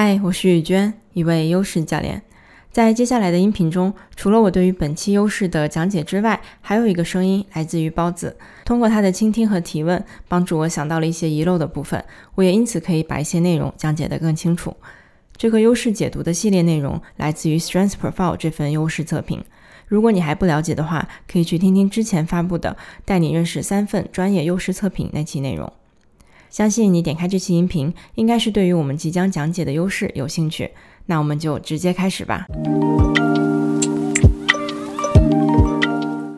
嗨，我是雨娟，一位优势教练。在接下来的音频中，除了我对于本期优势的讲解之外，还有一个声音来自于包子。通过他的倾听和提问，帮助我想到了一些遗漏的部分，我也因此可以把一些内容讲解得更清楚。这个优势解读的系列内容来自于 Strength Profile 这份优势测评。如果你还不了解的话，可以去听听之前发布的《带你认识三份专业优势测评》那期内容。相信你点开这期音频，应该是对于我们即将讲解的优势有兴趣。那我们就直接开始吧。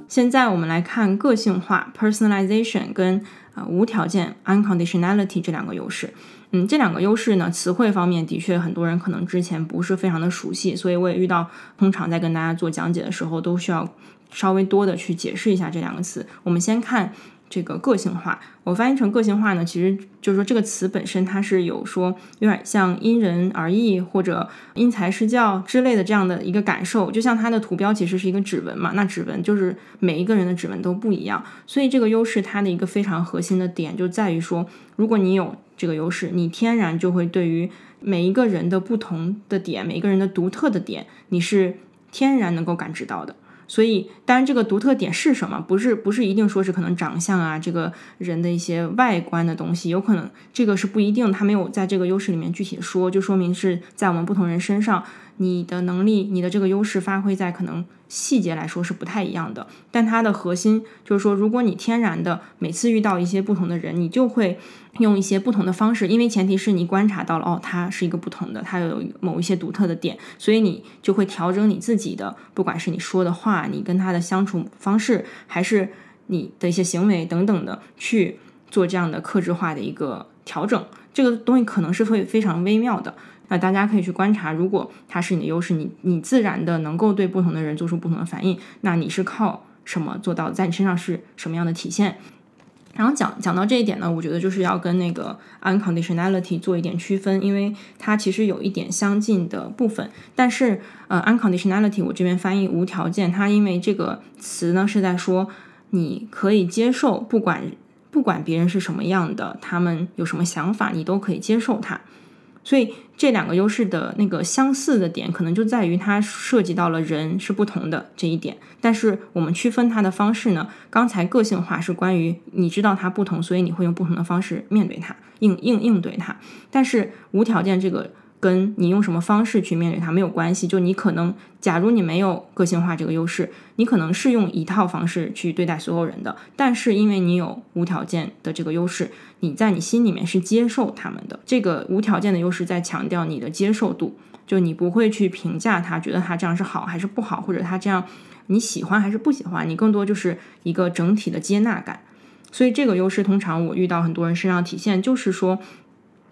现在我们来看个性化 （personalization） 跟呃无条件 （unconditionality） 这两个优势。嗯，这两个优势呢，词汇方面的确很多人可能之前不是非常的熟悉，所以我也遇到，通常在跟大家做讲解的时候，都需要稍微多的去解释一下这两个词。我们先看。这个个性化，我翻译成个性化呢，其实就是说这个词本身它是有说有点像因人而异或者因材施教之类的这样的一个感受，就像它的图标其实是一个指纹嘛，那指纹就是每一个人的指纹都不一样，所以这个优势它的一个非常核心的点就在于说，如果你有这个优势，你天然就会对于每一个人的不同的点，每一个人的独特的点，你是天然能够感知到的。所以，当然，这个独特点是什么？不是，不是一定说是可能长相啊，这个人的一些外观的东西，有可能这个是不一定，他没有在这个优势里面具体说，就说明是在我们不同人身上。你的能力，你的这个优势发挥在可能细节来说是不太一样的，但它的核心就是说，如果你天然的每次遇到一些不同的人，你就会用一些不同的方式，因为前提是你观察到了哦，他是一个不同的，他有某一些独特的点，所以你就会调整你自己的，不管是你说的话，你跟他的相处方式，还是你的一些行为等等的，去做这样的克制化的一个调整，这个东西可能是会非常微妙的。那大家可以去观察，如果它是你的优势，你你自然的能够对不同的人做出不同的反应，那你是靠什么做到？在你身上是什么样的体现？然后讲讲到这一点呢，我觉得就是要跟那个 unconditionality 做一点区分，因为它其实有一点相近的部分。但是呃，unconditionality 我这边翻译无条件，它因为这个词呢是在说你可以接受，不管不管别人是什么样的，他们有什么想法，你都可以接受他。所以这两个优势的那个相似的点，可能就在于它涉及到了人是不同的这一点。但是我们区分它的方式呢？刚才个性化是关于你知道它不同，所以你会用不同的方式面对它，应应应对它。但是无条件这个。跟你用什么方式去面对它没有关系，就你可能，假如你没有个性化这个优势，你可能是用一套方式去对待所有人的，但是因为你有无条件的这个优势，你在你心里面是接受他们的。这个无条件的优势在强调你的接受度，就你不会去评价他，觉得他这样是好还是不好，或者他这样你喜欢还是不喜欢，你更多就是一个整体的接纳感。所以这个优势通常我遇到很多人身上体现就是说。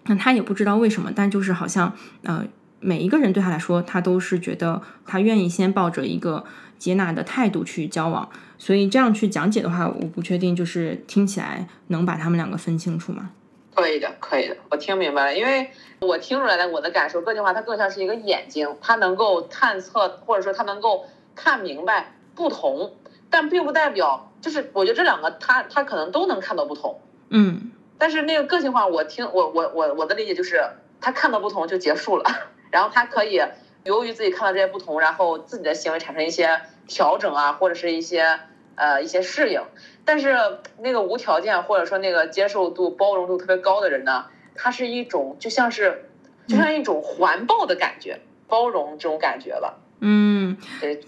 那他也不知道为什么，但就是好像，呃，每一个人对他来说，他都是觉得他愿意先抱着一个接纳的态度去交往，所以这样去讲解的话，我不确定就是听起来能把他们两个分清楚吗？可以的，可以的，我听明白了，因为我听出来的我的感受，个性化它更像是一个眼睛，它能够探测或者说它能够看明白不同，但并不代表就是我觉得这两个它它可能都能看到不同，嗯。但是那个个性化，我听我我我我的理解就是，他看到不同就结束了，然后他可以由于自己看到这些不同，然后自己的行为产生一些调整啊，或者是一些呃一些适应。但是那个无条件或者说那个接受度、包容度特别高的人呢，他是一种就像是就像一种环抱的感觉，包容这种感觉吧。嗯，对。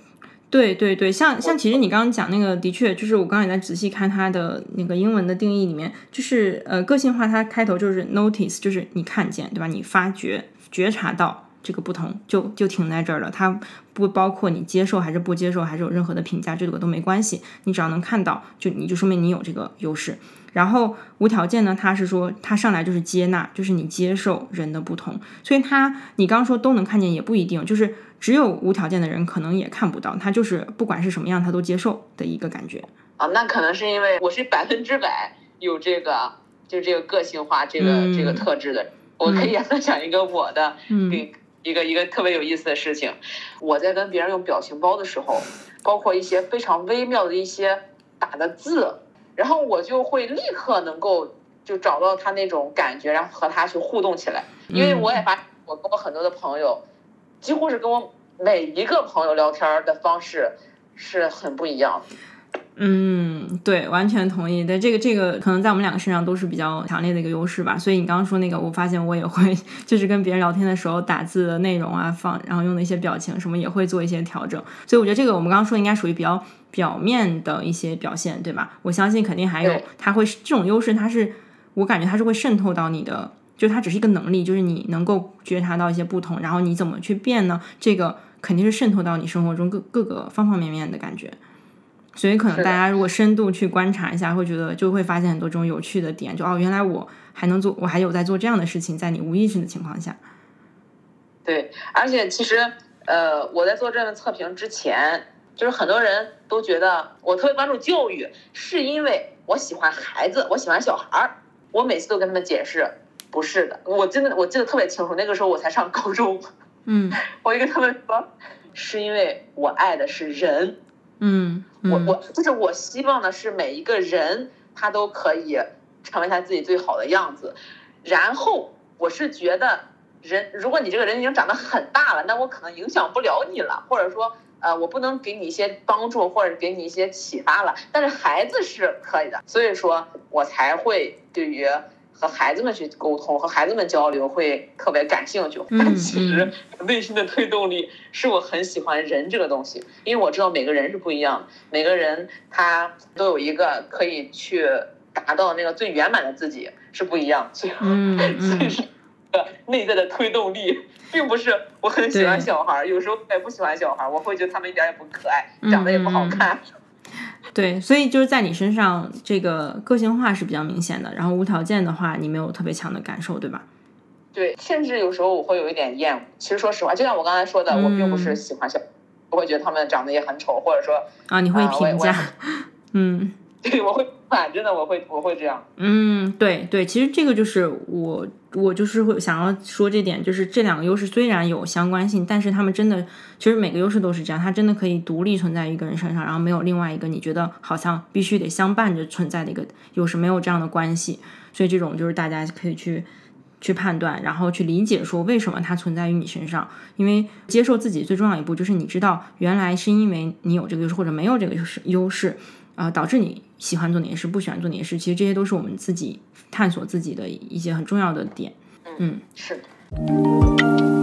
对对对，像像其实你刚刚讲那个，的确就是我刚刚也在仔细看它的那个英文的定义里面，就是呃个性化，它开头就是 notice，就是你看见对吧？你发觉觉察到这个不同，就就停在这儿了。它不包括你接受还是不接受，还是有任何的评价，这个都没关系。你只要能看到，就你就说明你有这个优势。然后无条件呢，他是说他上来就是接纳，就是你接受人的不同。所以他你刚刚说都能看见也不一定，就是只有无条件的人可能也看不到，他就是不管是什么样他都接受的一个感觉啊。那可能是因为我是百分之百有这个就这个个性化这个这个特质的。我可以分享一个我的一一个一个特别有意思的事情。我在跟别人用表情包的时候，包括一些非常微妙的一些打的字。然后我就会立刻能够就找到他那种感觉，然后和他去互动起来。因为我也发我跟我很多的朋友，几乎是跟我每一个朋友聊天的方式是很不一样的。嗯，对，完全同意。对这个，这个可能在我们两个身上都是比较强烈的一个优势吧。所以你刚刚说那个，我发现我也会，就是跟别人聊天的时候，打字的内容啊，放，然后用的一些表情什么，也会做一些调整。所以我觉得这个我们刚刚说应该属于比较表面的一些表现，对吧？我相信肯定还有，它会这种优势，它是我感觉它是会渗透到你的，就它只是一个能力，就是你能够觉察到一些不同，然后你怎么去变呢？这个肯定是渗透到你生活中各各个方方面面的感觉。所以可能大家如果深度去观察一下，会觉得就会发现很多这种有趣的点，就哦，原来我还能做，我还有在做这样的事情，在你无意识的情况下。对，而且其实呃，我在做这个测评之前，就是很多人都觉得我特别关注教育，是因为我喜欢孩子，我喜欢小孩儿。我每次都跟他们解释，不是的，我真的我记得特别清楚，那个时候我才上高中，嗯，我就跟他们说，是因为我爱的是人。嗯，我我就是我希望的是每一个人他都可以成为他自己最好的样子，然后我是觉得人，如果你这个人已经长得很大了，那我可能影响不了你了，或者说呃我不能给你一些帮助或者给你一些启发了，但是孩子是可以的，所以说我才会对于。和孩子们去沟通，和孩子们交流会特别感兴趣。但 其实 内心的推动力是我很喜欢人这个东西，因为我知道每个人是不一样的，每个人他都有一个可以去达到那个最圆满的自己是不一样。所以，所以是个内在的推动力，并不是我很喜欢小孩，有时候我也不喜欢小孩，我会觉得他们一点也不可爱，长得也不好看。对，所以就是在你身上，这个个性化是比较明显的。然后无条件的话，你没有特别强的感受，对吧？对，甚至有时候我会有一点厌恶。其实说实话，就像我刚才说的，我并不是喜欢小，我会觉得他们长得也很丑，或者说啊，你会评价，嗯。对，我会反真的，我会我会这样。嗯，对对，其实这个就是我我就是会想要说这点，就是这两个优势虽然有相关性，但是他们真的其实每个优势都是这样，它真的可以独立存在于一个人身上，然后没有另外一个你觉得好像必须得相伴着存在的一个优势，没有这样的关系。所以这种就是大家可以去去判断，然后去理解说为什么它存在于你身上，因为接受自己最重要一步就是你知道原来是因为你有这个优势或者没有这个优势优势。啊，导致你喜欢做哪些事，不喜欢做哪些事，其实这些都是我们自己探索自己的一些很重要的点。嗯，是的。